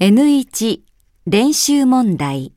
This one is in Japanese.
N1 練習問題。